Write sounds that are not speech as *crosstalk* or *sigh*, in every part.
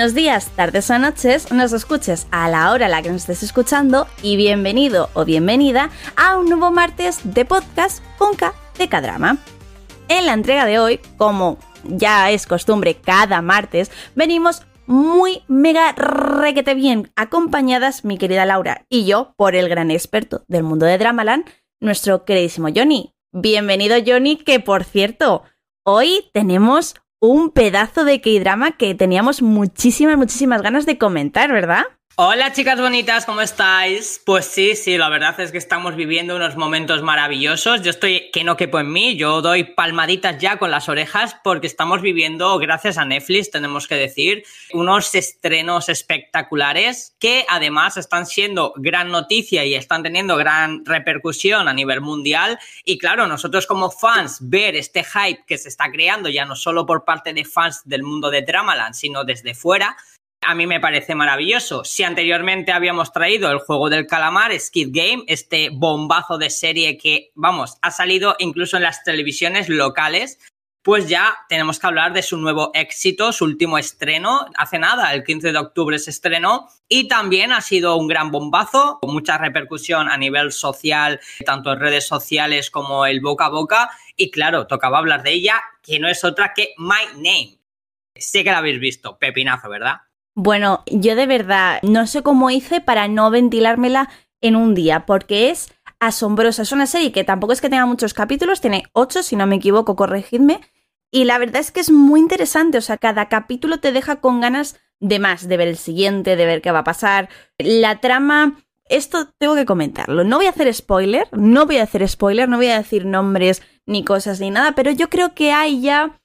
Buenos días, tardes o noches, nos escuches a la hora a la que nos estés escuchando y bienvenido o bienvenida a un nuevo martes de podcast con K de K-Drama. En la entrega de hoy, como ya es costumbre cada martes, venimos muy mega requete bien acompañadas mi querida Laura y yo por el gran experto del mundo de Dramaland, nuestro queridísimo Johnny. Bienvenido Johnny, que por cierto, hoy tenemos un pedazo de K-drama que teníamos muchísimas, muchísimas ganas de comentar, ¿verdad? Hola chicas bonitas, ¿cómo estáis? Pues sí, sí, la verdad es que estamos viviendo unos momentos maravillosos. Yo estoy que no quepo en mí, yo doy palmaditas ya con las orejas porque estamos viviendo, gracias a Netflix, tenemos que decir, unos estrenos espectaculares que además están siendo gran noticia y están teniendo gran repercusión a nivel mundial. Y claro, nosotros como fans, ver este hype que se está creando ya no solo por parte de fans del mundo de Dramaland, sino desde fuera, a mí me parece maravilloso. Si anteriormente habíamos traído el juego del calamar, Skid Game, este bombazo de serie que, vamos, ha salido incluso en las televisiones locales, pues ya tenemos que hablar de su nuevo éxito, su último estreno. Hace nada, el 15 de octubre se estrenó y también ha sido un gran bombazo, con mucha repercusión a nivel social, tanto en redes sociales como el boca a boca. Y claro, tocaba hablar de ella, que no es otra que My Name. Sé que la habéis visto, pepinazo, ¿verdad? Bueno, yo de verdad no sé cómo hice para no ventilármela en un día, porque es asombrosa. Es una serie que tampoco es que tenga muchos capítulos, tiene ocho, si no me equivoco, corregidme. Y la verdad es que es muy interesante, o sea, cada capítulo te deja con ganas de más, de ver el siguiente, de ver qué va a pasar. La trama, esto tengo que comentarlo. No voy a hacer spoiler, no voy a hacer spoiler, no voy a decir nombres ni cosas ni nada, pero yo creo que hay ya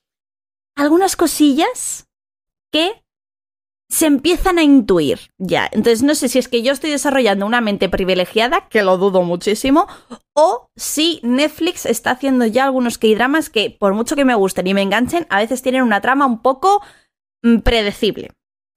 algunas cosillas que se empiezan a intuir ya. Entonces no sé si es que yo estoy desarrollando una mente privilegiada, que lo dudo muchísimo, o si Netflix está haciendo ya algunos K-dramas que por mucho que me gusten y me enganchen, a veces tienen una trama un poco mm, predecible.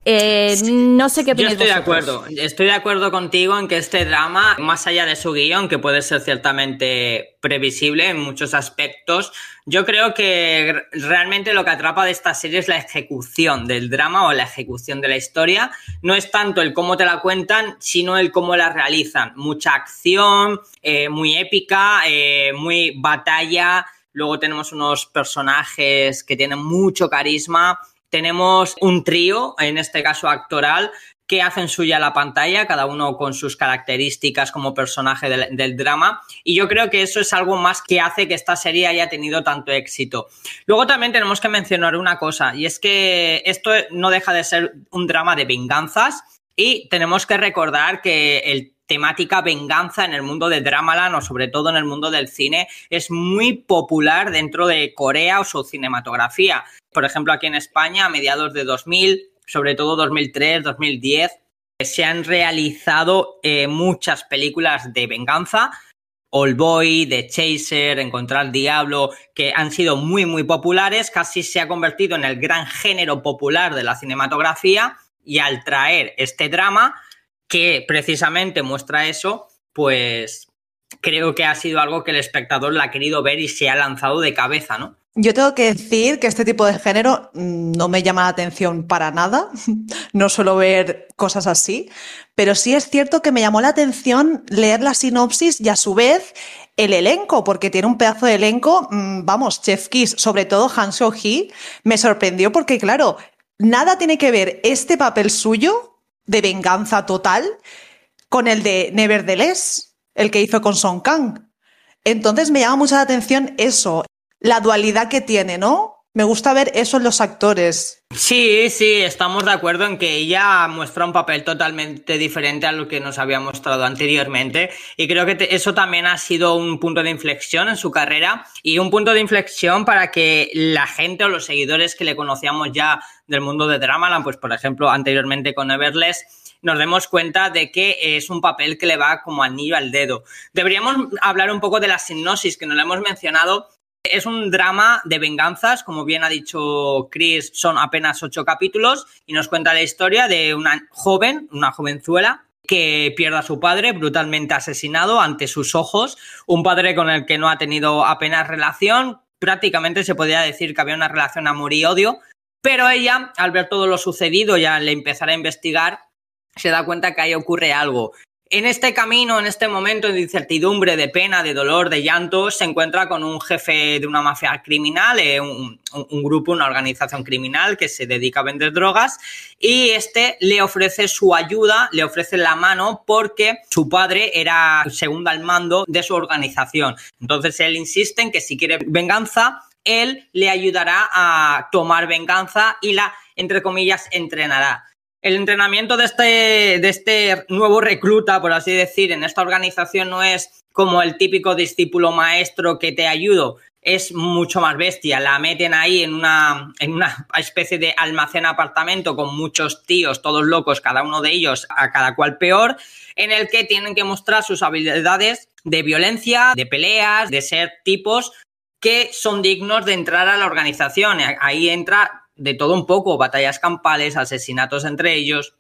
Eh, no sé qué Yo estoy de acuerdo. Estoy de acuerdo contigo en que este drama, más allá de su guion, que puede ser ciertamente previsible en muchos aspectos, yo creo que realmente lo que atrapa de esta serie es la ejecución del drama o la ejecución de la historia. No es tanto el cómo te la cuentan, sino el cómo la realizan. Mucha acción, eh, muy épica, eh, muy batalla. Luego tenemos unos personajes que tienen mucho carisma tenemos un trío, en este caso actoral, que hacen suya la pantalla, cada uno con sus características como personaje del, drama. Y yo creo que eso es algo más que hace que esta serie haya tenido tanto éxito. Luego también tenemos que mencionar una cosa, y es que esto no deja de ser un drama de venganzas. Y tenemos que recordar que el temática venganza en el mundo de Dramaland o sobre todo en el mundo del cine es muy popular dentro de Corea o su cinematografía. Por ejemplo, aquí en España, a mediados de 2000, sobre todo 2003, 2010, se han realizado eh, muchas películas de venganza. All Boy, The Chaser, Encontrar Diablo, que han sido muy, muy populares, casi se ha convertido en el gran género popular de la cinematografía y al traer este drama, que precisamente muestra eso, pues creo que ha sido algo que el espectador la ha querido ver y se ha lanzado de cabeza, ¿no? Yo tengo que decir que este tipo de género no me llama la atención para nada, *laughs* no suelo ver cosas así, pero sí es cierto que me llamó la atención leer la sinopsis y a su vez el elenco, porque tiene un pedazo de elenco, mm, vamos, Chef Kiss, sobre todo Han Seo-hee, me sorprendió porque claro, nada tiene que ver este papel suyo de venganza total con el de Nevertheless, el que hizo con Song Kang. Entonces me llama mucho la atención eso, la dualidad que tiene, ¿no? Me gusta ver eso en los actores. Sí, sí, estamos de acuerdo en que ella muestra un papel totalmente diferente a lo que nos había mostrado anteriormente y creo que eso también ha sido un punto de inflexión en su carrera y un punto de inflexión para que la gente o los seguidores que le conocíamos ya del mundo de Dramaland, pues por ejemplo anteriormente con Everless, nos demos cuenta de que es un papel que le va como anillo al dedo. Deberíamos hablar un poco de la sinopsis que no le hemos mencionado es un drama de venganzas, como bien ha dicho Chris, son apenas ocho capítulos y nos cuenta la historia de una joven, una jovenzuela, que pierde a su padre brutalmente asesinado ante sus ojos, un padre con el que no ha tenido apenas relación, prácticamente se podría decir que había una relación amor y odio, Pero ella, al ver todo lo sucedido y al empezar a investigar, se da cuenta que ahí ocurre algo. En este camino, en este momento de incertidumbre, de pena, de dolor, de llanto, se encuentra con un jefe de una mafia criminal, eh, un, grupo, una organización criminal que se dedica a vender drogas y este le ofrece su ayuda, le ofrece la mano porque su padre era segundo al mando de su organización. Entonces él insiste en que si quiere venganza, él le ayudará a tomar venganza y la, entre comillas, entrenará. El entrenamiento de este, de este nuevo recluta, por así decir, en esta organización no es como el típico discípulo maestro que te ayudo, es mucho más bestia. La meten ahí en una, en una especie de almacén apartamento con muchos tíos, todos locos, cada uno de ellos a cada cual peor, en el que tienen que mostrar sus habilidades de violencia, de peleas, de ser tipos que son dignos de entrar a la organización. Ahí entra de todo un poco, batallas campales, asesinatos entre ellos.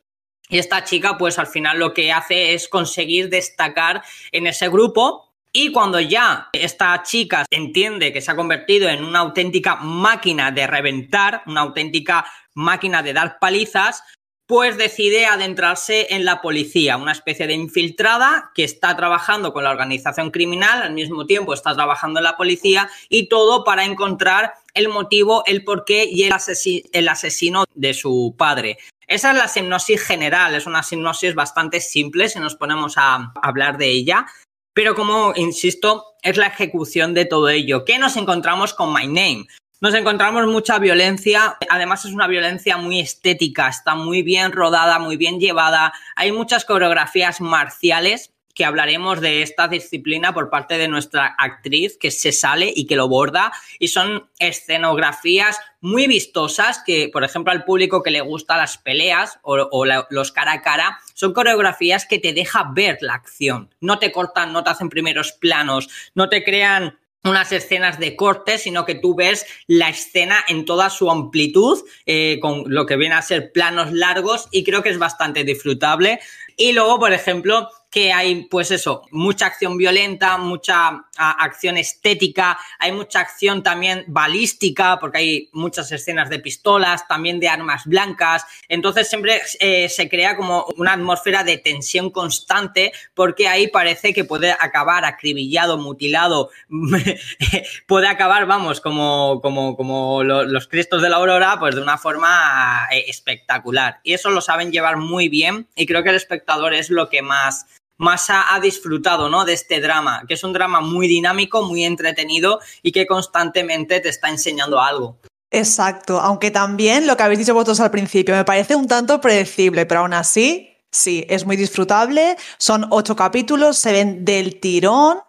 Y esta chica, pues al final lo que hace es conseguir destacar en ese grupo. Y cuando ya esta chica entiende que se ha convertido en una auténtica máquina de reventar, una auténtica máquina de dar palizas, pues decide adentrarse en la policía, una especie de infiltrada que está trabajando con la organización criminal, al mismo tiempo está trabajando en la policía y todo para encontrar el motivo, el porqué y el, asesino de su padre. Esa es la hipnosis general, es una hipnosis bastante simple si nos ponemos a hablar de ella, pero como insisto, es la ejecución de todo ello. ¿Qué nos encontramos con My Name? Nos encontramos mucha violencia, además es una violencia muy estética, está muy bien rodada, muy bien llevada, hay muchas coreografías marciales que hablaremos de esta disciplina por parte de nuestra actriz que se sale y que lo borda y son escenografías muy vistosas que, por ejemplo, al público que le gusta las peleas o, los cara a cara, son coreografías que te deja ver la acción, no te cortan, no te hacen primeros planos, no te crean unas escenas de corte, sino que tú ves la escena en toda su amplitud, eh, con lo que viene a ser planos largos, y creo que es bastante disfrutable. Y luego, por ejemplo, que hay, pues eso, mucha acción violenta, mucha acción estética, hay mucha acción también balística, porque hay muchas escenas de pistolas, también de armas blancas. Entonces siempre eh, se crea como una atmósfera de tensión constante, porque ahí parece que puede acabar acribillado, mutilado, *laughs* puede acabar, vamos, como, como, como los cristos de la aurora, pues de una forma eh, espectacular. Y eso lo saben llevar muy bien, y creo que el espectador es lo que más más ha, disfrutado ¿no? de este drama, que es un drama muy dinámico, muy entretenido y que constantemente te está enseñando algo. Exacto, aunque también lo que habéis dicho vosotros al principio me parece un tanto predecible, pero aún así, sí, es muy disfrutable, son ocho capítulos, se ven del tirón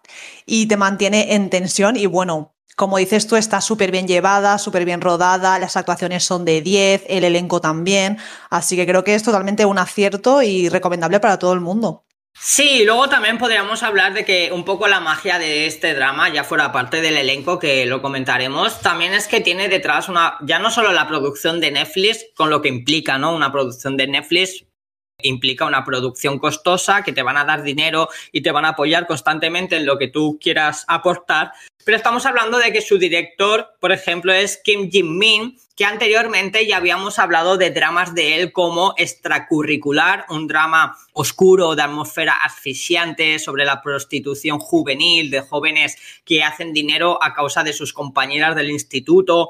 y te mantiene en tensión y bueno, como dices tú, está súper bien llevada, súper bien rodada, las actuaciones son de 10, el elenco también, así que creo que es totalmente un acierto y recomendable para todo el mundo. Sí, luego también podríamos hablar de que un poco la magia de este drama, ya fuera parte del elenco que lo comentaremos, también es que tiene detrás una, ya no solo la producción de Netflix, con lo que implica, ¿no? Una producción de Netflix implica una producción costosa, que te van a dar dinero y te van a apoyar constantemente en lo que tú quieras aportar. Pero estamos hablando de que su director, por ejemplo, es Kim Jin-min, que anteriormente ya habíamos hablado de dramas de él como extracurricular, un drama oscuro de atmósfera asfixiante sobre la prostitución juvenil de jóvenes que hacen dinero a causa de sus compañeras del instituto,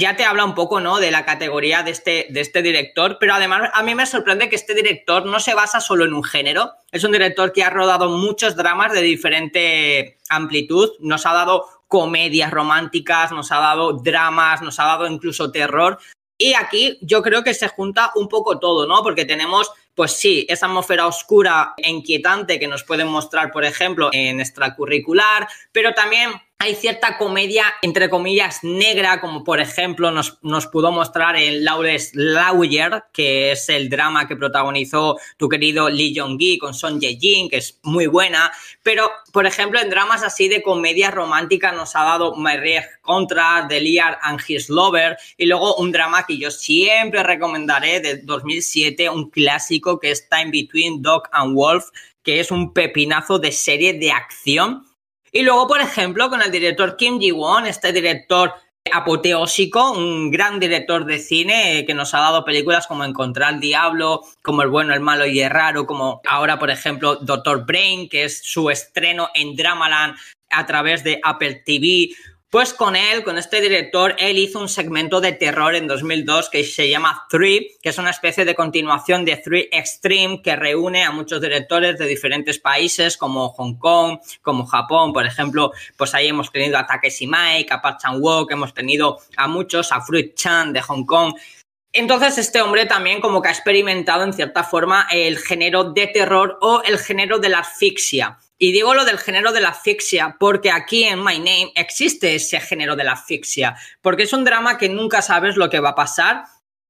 ya te habla un poco, ¿no? De la categoría de este, de este director, pero además a mí me sorprende que este director no se basa solo en un género. Es un director que ha rodado muchos dramas de diferente amplitud. Nos ha dado comedias románticas, nos ha dado dramas, nos ha dado incluso terror. Y aquí yo creo que se junta un poco todo, ¿no? Porque tenemos, pues sí, esa atmósfera oscura e inquietante que nos pueden mostrar, por ejemplo, en extracurricular, pero también hay cierta comedia, entre comillas, negra, como por ejemplo nos, nos pudo mostrar en Lawless Lawyer, que es el drama que protagonizó tu querido Lee Jong-gi con Son Ye-jin, que es muy buena. Pero, por ejemplo, en dramas así de comedia romántica nos ha dado Marie Contra, The Liar and His Lover, y luego un drama que yo siempre recomendaré de 2007, un clásico que está en Between Dog and Wolf, que es un pepinazo de serie de acción y luego, por ejemplo, con el director Kim Ji-won, este director apoteósico, un gran director de cine eh, que nos ha dado películas como Encontrar al Diablo, como El bueno, el malo y el raro, como ahora, por ejemplo, Doctor Brain, que es su estreno en Dramaland a través de Apple TV, pues con él, con este director, él hizo un segmento de terror en 2002 que se llama Three, que es una especie de continuación de Three Extreme que reúne a muchos directores de diferentes países como Hong Kong, como Japón, por ejemplo, pues ahí hemos tenido a Takeshi Mike, a Park Chan-wook, hemos tenido a muchos, a Fruit Chan de Hong Kong. Entonces este hombre también como que ha experimentado en cierta forma el género de terror o el género de la asfixia. Y digo lo del género de la asfixia porque aquí en My Name existe ese género de la asfixia, porque es un drama que nunca sabes lo que va a pasar.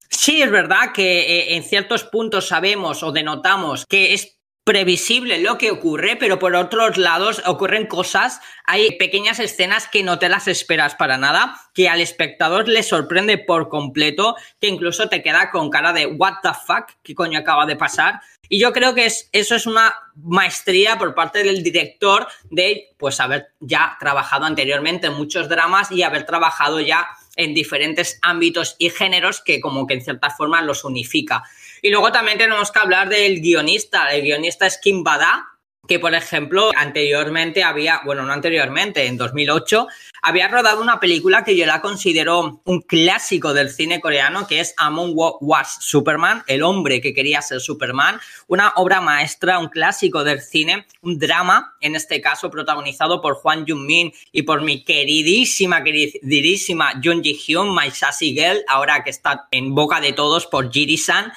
Sí, es verdad que eh, en ciertos puntos sabemos o denotamos que es previsible lo que ocurre, pero por otros lados ocurren cosas, hay pequeñas escenas que no te las esperas para nada, que al espectador le sorprende por completo, que incluso te queda con cara de what the fuck, qué coño acaba de pasar. Y yo creo que es, eso es una maestría por parte del director de pues haber ya trabajado anteriormente en muchos dramas y haber trabajado ya en diferentes ámbitos y géneros que como que en cierta forma los unifica. Y luego también tenemos que hablar del guionista. El guionista es Kim Bada, que por ejemplo anteriormente había, bueno, no anteriormente, en 2008, había rodado una película que yo la considero un clásico del cine coreano, que es Among Was Superman, el hombre que quería ser Superman, una obra maestra, un clásico del cine, un drama, en este caso protagonizado por Juan Jung Min y por mi queridísima, queridísima Jung Ji Hyun, My Sassy Girl, ahora que está en boca de todos por Jiri-san.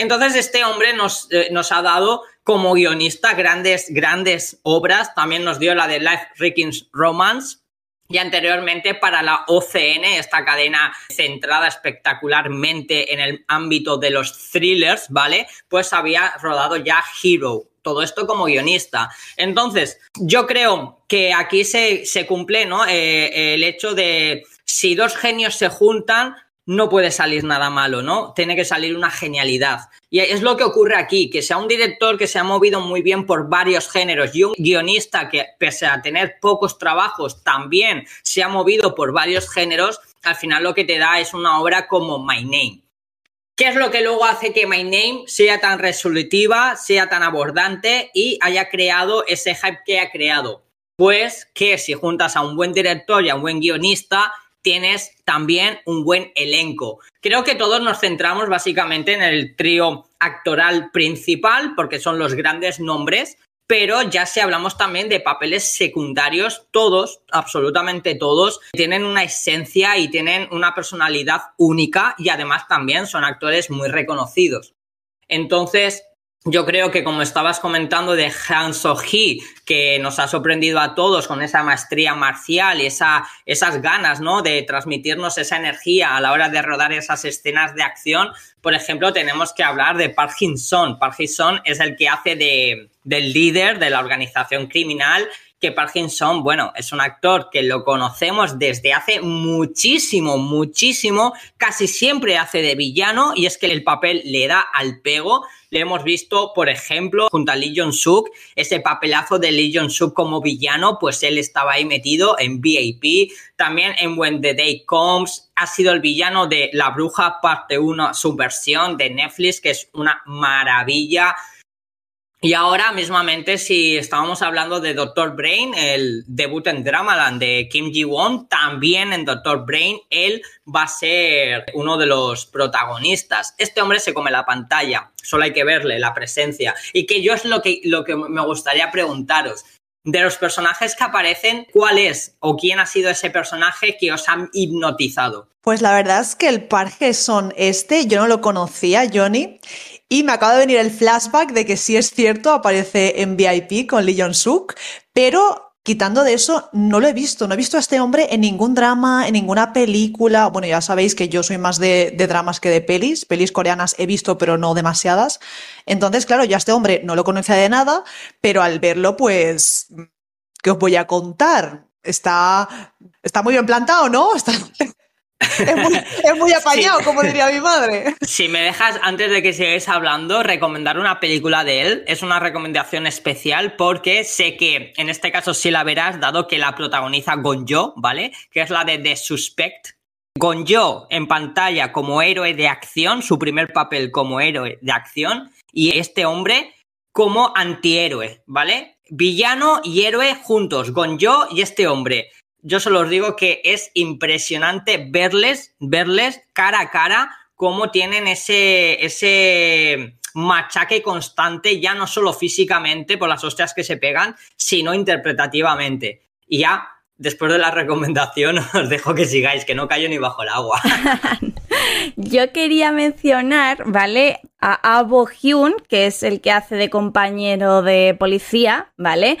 Entonces este hombre nos, eh, nos ha dado como guionista grandes, grandes obras. También nos dio la de Life Rickens Romance. Y anteriormente para la OCN, esta cadena centrada espectacularmente en el ámbito de los thrillers, ¿vale? Pues había rodado ya Hero, todo esto como guionista. Entonces, yo creo que aquí se, se cumple, ¿no? Eh, el hecho de si dos genios se juntan, no puede salir nada malo, ¿no? Tiene que salir una genialidad. Y es lo que ocurre aquí, que sea un director que se ha movido muy bien por varios géneros y un guionista que, pese a tener pocos trabajos, también se ha movido por varios géneros, al final lo que te da es una obra como My Name. ¿Qué es lo que luego hace que My Name sea tan resolutiva, sea tan abordante y haya creado ese hype que ha creado? Pues que si juntas a un buen director y a un buen guionista, tienes también un buen elenco. Creo que todos nos centramos básicamente en el trío actoral principal, porque son los grandes nombres, pero ya si hablamos también de papeles secundarios, todos, absolutamente todos, tienen una esencia y tienen una personalidad única y además también son actores muy reconocidos. Entonces, yo creo que como estabas comentando de Han So-hee, que nos ha sorprendido a todos con esa maestría marcial y esa, esas ganas, ¿no? De transmitirnos esa energía a la hora de rodar esas escenas de acción. Por ejemplo, tenemos que hablar de Park Hin-son es el que hace de, del líder de la organización criminal que Parkinson, bueno, es un actor que lo conocemos desde hace muchísimo, muchísimo, casi siempre hace de villano y es que el papel le da al pego. Le hemos visto, por ejemplo, junto a Lee Jong-suk, ese papelazo de Lee Jong-suk como villano, pues él estaba ahí metido en VIP, también en When the Day Comes, ha sido el villano de La Bruja parte 1, su versión de Netflix, que es una maravilla. Y ahora mismamente, si estábamos hablando de Doctor Brain, el debut en Dramaland de Kim Ji-won, también en Doctor Brain, él va a ser uno de los protagonistas. Este hombre se come la pantalla, solo hay que verle la presencia. Y que yo es lo que, lo que me gustaría preguntaros. De los personajes que aparecen, ¿cuál es o quién ha sido ese personaje que os ha hipnotizado? Pues la verdad es que el parque son este, yo no lo conocía, Johnny, y me acaba de venir el flashback de que sí es cierto, aparece en VIP con Lee Jong-suk, pero quitando de eso, no lo he visto. No he visto a este hombre en ningún drama, en ninguna película. Bueno, ya sabéis que yo soy más de, dramas que de pelis. Pelis coreanas he visto, pero no demasiadas. Entonces, claro, yo a este hombre no lo conocía de nada, pero al verlo, pues, ¿qué os voy a contar? Está, está muy bien plantado, ¿no? *laughs* Está, Es muy, *laughs* apañado, como diría mi madre. Si me dejas, antes de que sigáis hablando, recomendar una película de él. Es una recomendación especial porque sé que en este caso sí la verás, dado que la protagoniza Gonjo, ¿vale? Que es la de The Suspect. Gonjo en pantalla como héroe de acción, su primer papel como héroe de acción, y este hombre como antihéroe, ¿vale? Villano y héroe juntos, Gonjo y este hombre yo solo os digo que es impresionante verles, verles cara a cara, cómo tienen ese, ese machaque constante, ya no solo físicamente por las hostias que se pegan, sino interpretativamente. Y ya, después de la recomendación, *laughs* os dejo que sigáis, que no callo ni bajo el agua. *laughs* Yo quería mencionar, ¿vale? A Abo Hyun, que es el que hace de compañero de policía, ¿vale?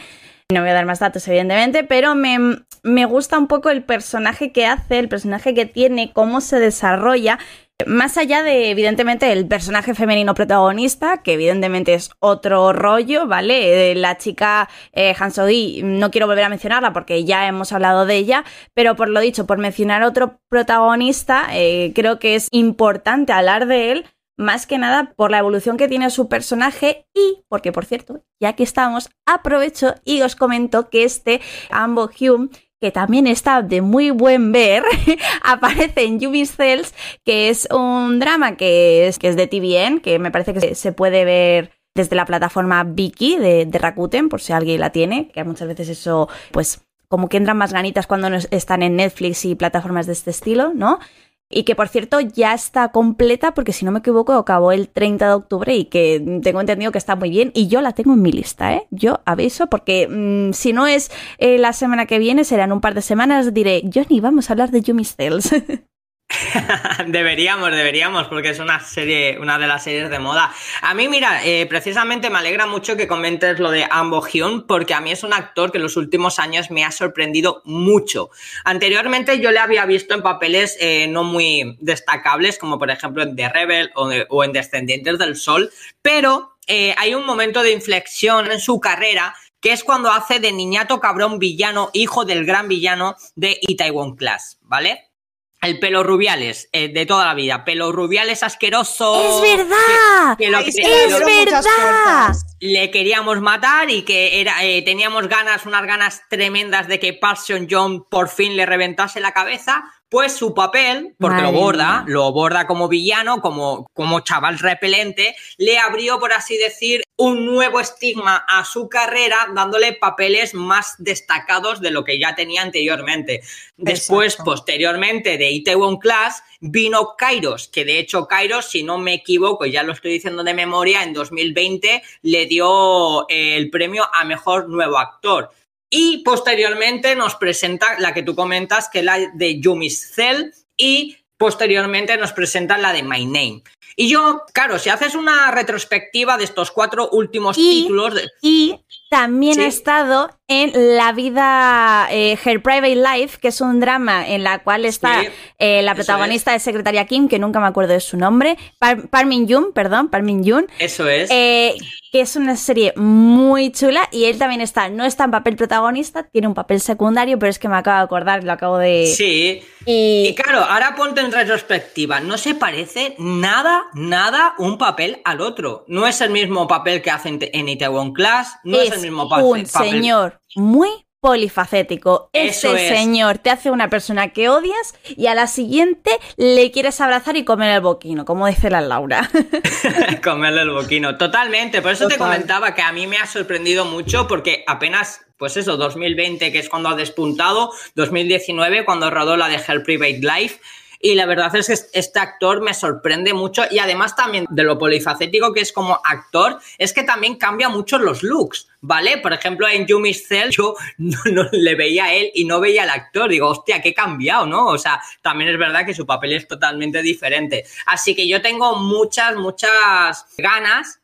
No voy a dar más datos, evidentemente, pero me, me gusta un poco el personaje que hace, el personaje que tiene, cómo se desarrolla. Más allá de, evidentemente, el personaje femenino protagonista, que evidentemente es otro rollo, ¿vale? La chica eh, no quiero volver a mencionarla porque ya hemos hablado de ella, pero por lo dicho, por mencionar otro protagonista, eh, creo que es importante hablar de él, más que nada por la evolución que tiene su personaje y porque, por cierto, ya que estamos, aprovecho y os comento que este Ambo Hume que también está de muy buen ver, *laughs* aparece en Cells, que es un drama que es, que es de TVN, que me parece que se puede ver desde la plataforma Viki de, de Rakuten, por si alguien la tiene, que muchas veces eso, pues, como que entran más ganitas cuando están en Netflix y plataformas de este estilo, ¿no? Y que por cierto ya está completa porque si no me equivoco acabó el 30 de octubre y que tengo entendido que está muy bien y yo la tengo en mi lista, ¿eh? Yo aviso porque mm, si no es eh, la semana que viene, será en un par de semanas, diré, Johnny, vamos a hablar de Yumi's Tales. *laughs* *laughs* deberíamos, deberíamos, porque es una serie, una de las series de moda. A mí, mira, eh, precisamente me alegra mucho que comentes lo de Ambo Hyun, porque a mí es un actor que en los últimos años me ha sorprendido mucho. Anteriormente yo le había visto en papeles eh, no muy destacables, como por ejemplo en The Rebel o, en Descendientes del Sol, pero eh, hay un momento de inflexión en su carrera que es cuando hace de niñato cabrón villano, hijo del gran villano de Itaewon Class, ¿vale? El pelo rubiales, eh, de toda la vida. Pelo rubiales asqueroso. ¡Es verdad! ¡Es verdad! Le queríamos matar y que era, eh, teníamos ganas, unas ganas tremendas de que Parson John por fin le reventase la cabeza pues su papel, porque lo borda, lo borda como villano, como, como chaval repelente, le abrió, por así decir, un nuevo estigma a su carrera, dándole papeles más destacados de lo que ya tenía anteriormente. Después, posteriormente, de Itaewon Class, vino Kairos, que de hecho Kairos, si no me equivoco, ya lo estoy diciendo de memoria, en 2020 le dio el premio a Mejor Nuevo Actor. Y posteriormente nos presenta la que tú comentas, que es la de Yumi's Cell, y posteriormente nos presenta la de My Name. Y yo, claro, si haces una retrospectiva de estos cuatro últimos títulos. Y también ha estado en La vida, eh, Her Private Life, que es un drama en la cual está eh, la protagonista de Secretaria Kim, que nunca me acuerdo de su nombre, Parmin Yoon, perdón, Parmin Yoon. Eso es. Eh, que es una serie muy chula y él también está, no está en papel protagonista, tiene un papel secundario, pero es que me acabo de acordar, lo acabo de... Sí. Y, claro, ahora ponte en retrospectiva, no se parece nada, nada un papel al otro. No es el mismo papel que hacen en Itaewon Class, no es, el mismo papel. Un señor muy polifacético. Ese señor te hace una persona que odias y a la siguiente le quieres abrazar y comer el boquino, como dice la Laura. *laughs* *laughs* Comerle el boquino, totalmente. Por eso te comentaba que a mí me ha sorprendido mucho porque apenas, pues eso, 2020, que es cuando ha despuntado, 2019, cuando rodó la de Hell Private Life y la verdad es que este actor me sorprende mucho y además también de lo polifacético que es como actor, es que también cambia mucho los looks, ¿vale? Por ejemplo, en Yumi's Cell yo no, le veía a él y no veía al actor. Digo, hostia, qué cambiado, ¿no? O sea, también es verdad que su papel es totalmente diferente. Así que yo tengo muchas, muchas ganas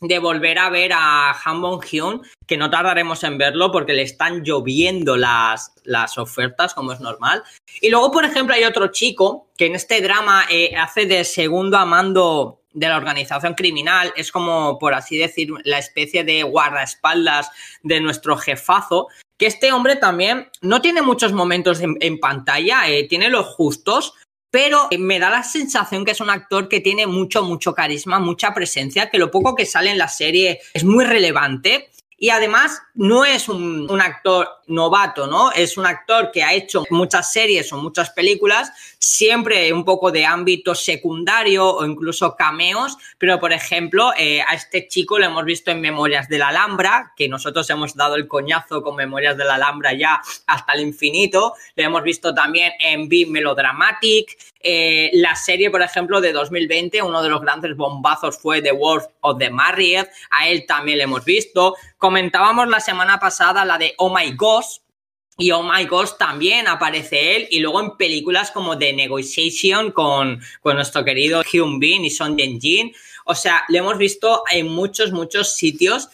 de volver a ver a Han Bong Hyun, que no tardaremos en verlo porque le están lloviendo las, las ofertas, como es normal. Y luego, por ejemplo, hay otro chico que en este drama eh, hace de segundo amando de la organización criminal, es como, por así decir, la especie de guardaespaldas de nuestro jefazo, que este hombre también no tiene muchos momentos en, pantalla, eh, tiene los justos, pero me da la sensación que es un actor que tiene mucho, mucho carisma, mucha presencia, que lo poco que sale en la serie es muy relevante. Y además no es un, actor novato, ¿no? Es un actor que ha hecho muchas series o muchas películas, siempre un poco de ámbito secundario o incluso cameos, pero por ejemplo, eh, a este chico lo hemos visto en Memorias de la Alhambra, que nosotros hemos dado el coñazo con Memorias de la Alhambra ya hasta el infinito, lo hemos visto también en Be Melodramatic, eh, la serie, por ejemplo, de 2020, uno de los grandes bombazos fue The Wolf of the Married, a él también lo hemos visto. Comentábamos la semana pasada la de Oh My Ghost, y Oh My Ghost también aparece él, y luego en películas como The Negotiation con, con nuestro querido Hyun Bin y Son Jin. O sea, lo hemos visto en muchos, muchos sitios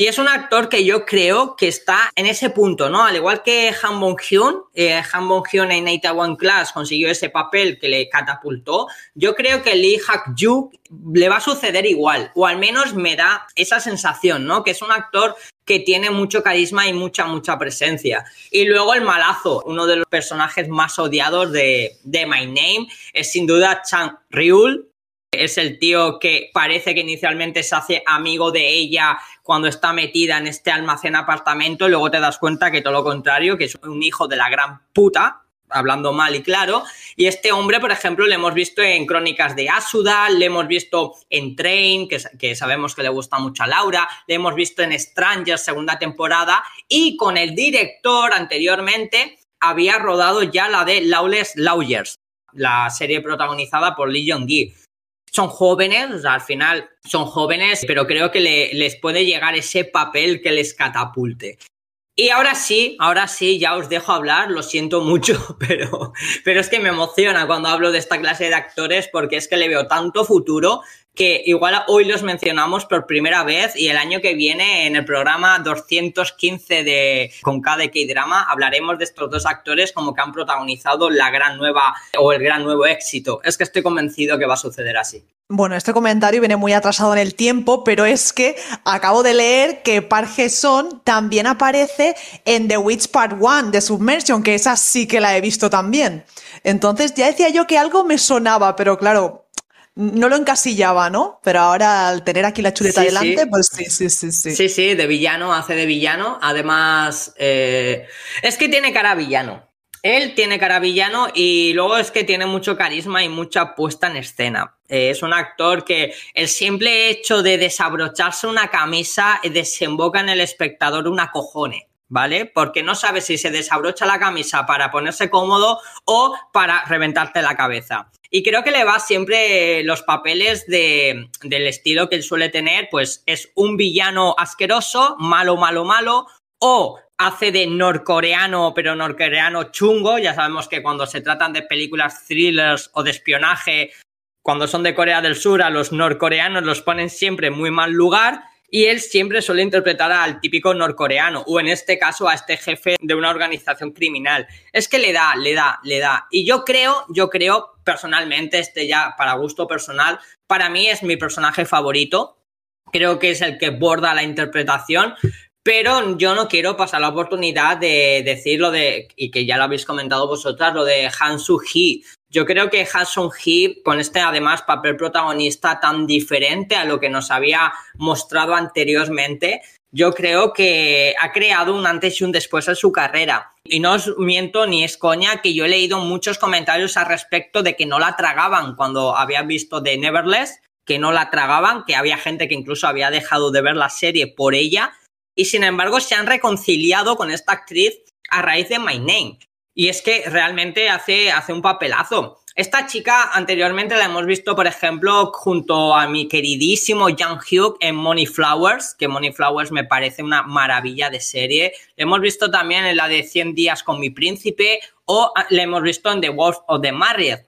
y es un actor que yo creo que está en ese punto, ¿no? Al igual que Han Bong-hyun, eh, Han Bong-hyun en One Class consiguió ese papel que le catapultó, yo creo que Lee Hak-juk le va a suceder igual, o al menos me da esa sensación, ¿no? Que es un actor que tiene mucho carisma y mucha, mucha presencia. Y luego el malazo, uno de los personajes más odiados de, de My Name, es sin duda Chang Ryul, es el tío que parece que inicialmente se hace amigo de ella cuando está metida en este almacén apartamento y luego te das cuenta que todo lo contrario, que es un hijo de la gran puta, hablando mal y claro. Y este hombre, por ejemplo, le hemos visto en Crónicas de Asuda, le hemos visto en Train, que, sabemos que le gusta mucho a Laura, le hemos visto en Stranger, segunda temporada, y con el director anteriormente había rodado ya la de Lawless Lawyers, la serie protagonizada por Lee Jong-gi son jóvenes, al final son jóvenes, pero creo que les puede llegar ese papel que les catapulte. Y ahora sí, ahora sí, ya os dejo hablar, lo siento mucho, *laughs* pero, pero es que me emociona cuando hablo de esta clase de actores porque es que le veo tanto futuro que igual hoy los mencionamos por primera vez y el año que viene en el programa 215 de con cada K-drama hablaremos de estos dos actores como que han protagonizado la gran nueva o el gran nuevo éxito. Es que estoy convencido que va a suceder así. Bueno, este comentario viene muy atrasado en el tiempo, pero es que acabo de leer que Park Son también aparece en The Witch Part 1 de Submersion, que esa sí que la he visto también. Entonces ya decía yo que algo me sonaba, pero claro, no lo encasillaba, ¿no? Pero ahora al tener aquí la chuleta delante, pues sí, sí, sí, sí. Sí, sí, de villano, hace de villano. Además, eh, es que tiene cara villano. Él tiene cara villano y luego es que tiene mucho carisma y mucha puesta en escena. Eh, es un actor que el simple hecho de desabrocharse una camisa desemboca en el espectador una cojone. ¿Vale? Porque no sabes si se desabrocha la camisa para ponerse cómodo o para reventarte la cabeza. Y creo que le va siempre los papeles de, del estilo que él suele tener, pues es un villano asqueroso, malo, malo, malo, o hace de norcoreano, pero norcoreano chungo. Ya sabemos que cuando se tratan de películas thrillers o de espionaje, cuando son de Corea del Sur, a los norcoreanos los ponen siempre en muy mal lugar y él siempre suele interpretar al típico norcoreano o en este caso a este jefe de una organización criminal. Es que le da, le da, le da. Y yo creo, yo creo personalmente, este ya para gusto personal, para mí es mi personaje favorito. Creo que es el que borda la interpretación, pero yo no quiero pasar la oportunidad de decir lo de, y que ya lo habéis comentado vosotras, lo de Han Soo-hee. Yo creo que Han Soo-hee, con este además papel protagonista tan diferente a lo que nos había mostrado anteriormente, yo creo que ha creado un antes y un después en su carrera. Y no os miento ni es coña que yo he leído muchos comentarios al respecto de que no la tragaban cuando había visto The Neverless, que no la tragaban, que había gente que incluso había dejado de ver la serie por ella y sin embargo se han reconciliado con esta actriz a raíz de My Name. Y es que realmente hace, hace un papelazo. Esta chica anteriormente la hemos visto, por ejemplo, junto a mi queridísimo Young Hugh en Money Flowers, que Money Flowers me parece una maravilla de serie. La hemos visto también en la de 100 días con mi príncipe o la hemos visto en The Wolf of the Married,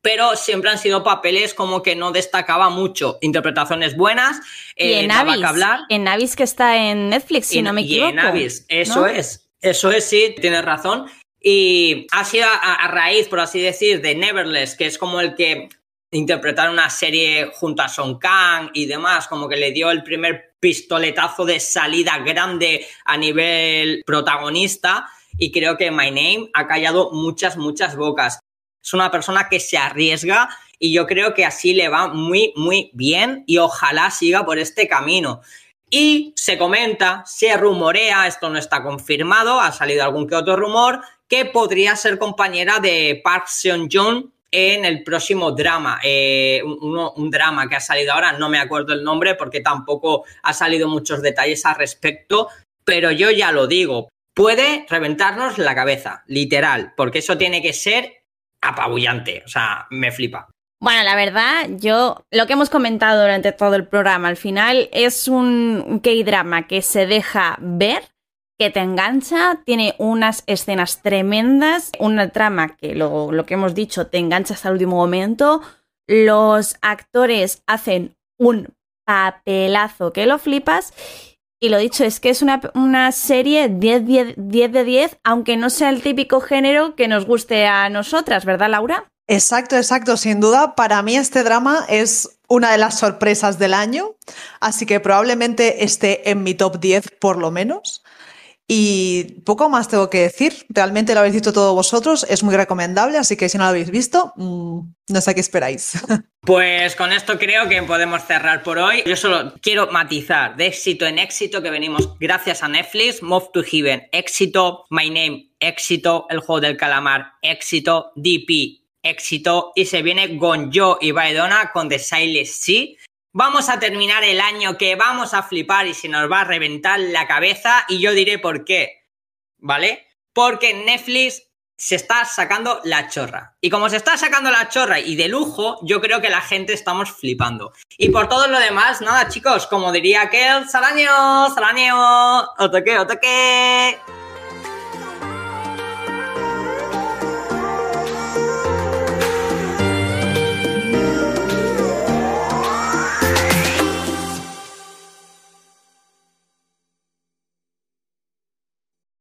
pero siempre han sido papeles como que no destacaba mucho. Interpretaciones buenas, y en Avis, que hablar. En Avis que está en Netflix, si no me equivoco. Y en Avis, eso es. Eso es, sí, tienes razón. Y ha sido a, raíz, por así decir, de Neverless, que es como el que interpretar una serie junto a Son Kang y demás, como que le dio el primer pistoletazo de salida grande a nivel protagonista. Y creo que My Name ha callado muchas, muchas bocas. Es una persona que se arriesga y yo creo que así le va muy, muy bien y ojalá siga por este camino. Y se comenta, se rumorea, esto no está confirmado, ha salido algún que otro rumor, que podría ser compañera de Park Seon-joon en el próximo drama, eh, un, drama que ha salido ahora, no me acuerdo el nombre porque tampoco ha salido muchos detalles al respecto, pero yo ya lo digo, puede reventarnos la cabeza, literal, porque eso tiene que ser apabullante, o sea, me flipa. Bueno, la verdad, yo lo que hemos comentado durante todo el programa, al final es un K-drama que se deja ver, que te engancha, tiene unas escenas tremendas, una trama que lo, lo que hemos dicho te engancha hasta el último momento, los actores hacen un papelazo que lo flipas y lo dicho, es que es una, serie 10, 10, 10 de 10, aunque no sea el típico género que nos guste a nosotras, ¿verdad, Laura? Exacto, exacto. Sin duda, para mí este drama es una de las sorpresas del año, así que probablemente esté en mi top 10 por lo menos. Y poco más tengo que decir. Realmente lo habéis visto todos vosotros. Es muy recomendable, así que si no lo habéis visto, mm, no sé qué esperáis. *laughs* Pues con esto creo que podemos cerrar por hoy. Yo solo quiero matizar de éxito en éxito que venimos gracias a Netflix. Move to Heaven, éxito. My Name, éxito. El juego del calamar, éxito. DP, éxito. Y se viene Gonjo y Baedona con The Silent Sea Vamos a terminar el año que vamos a flipar y se nos va a reventar la cabeza y yo diré por qué, ¿vale? Porque Netflix se está sacando la chorra. Y como se está sacando la chorra y de lujo, yo creo que la gente estamos flipando. Y por todo lo demás, nada chicos, como diría aquel, salaño, salaño, o toque, o toque.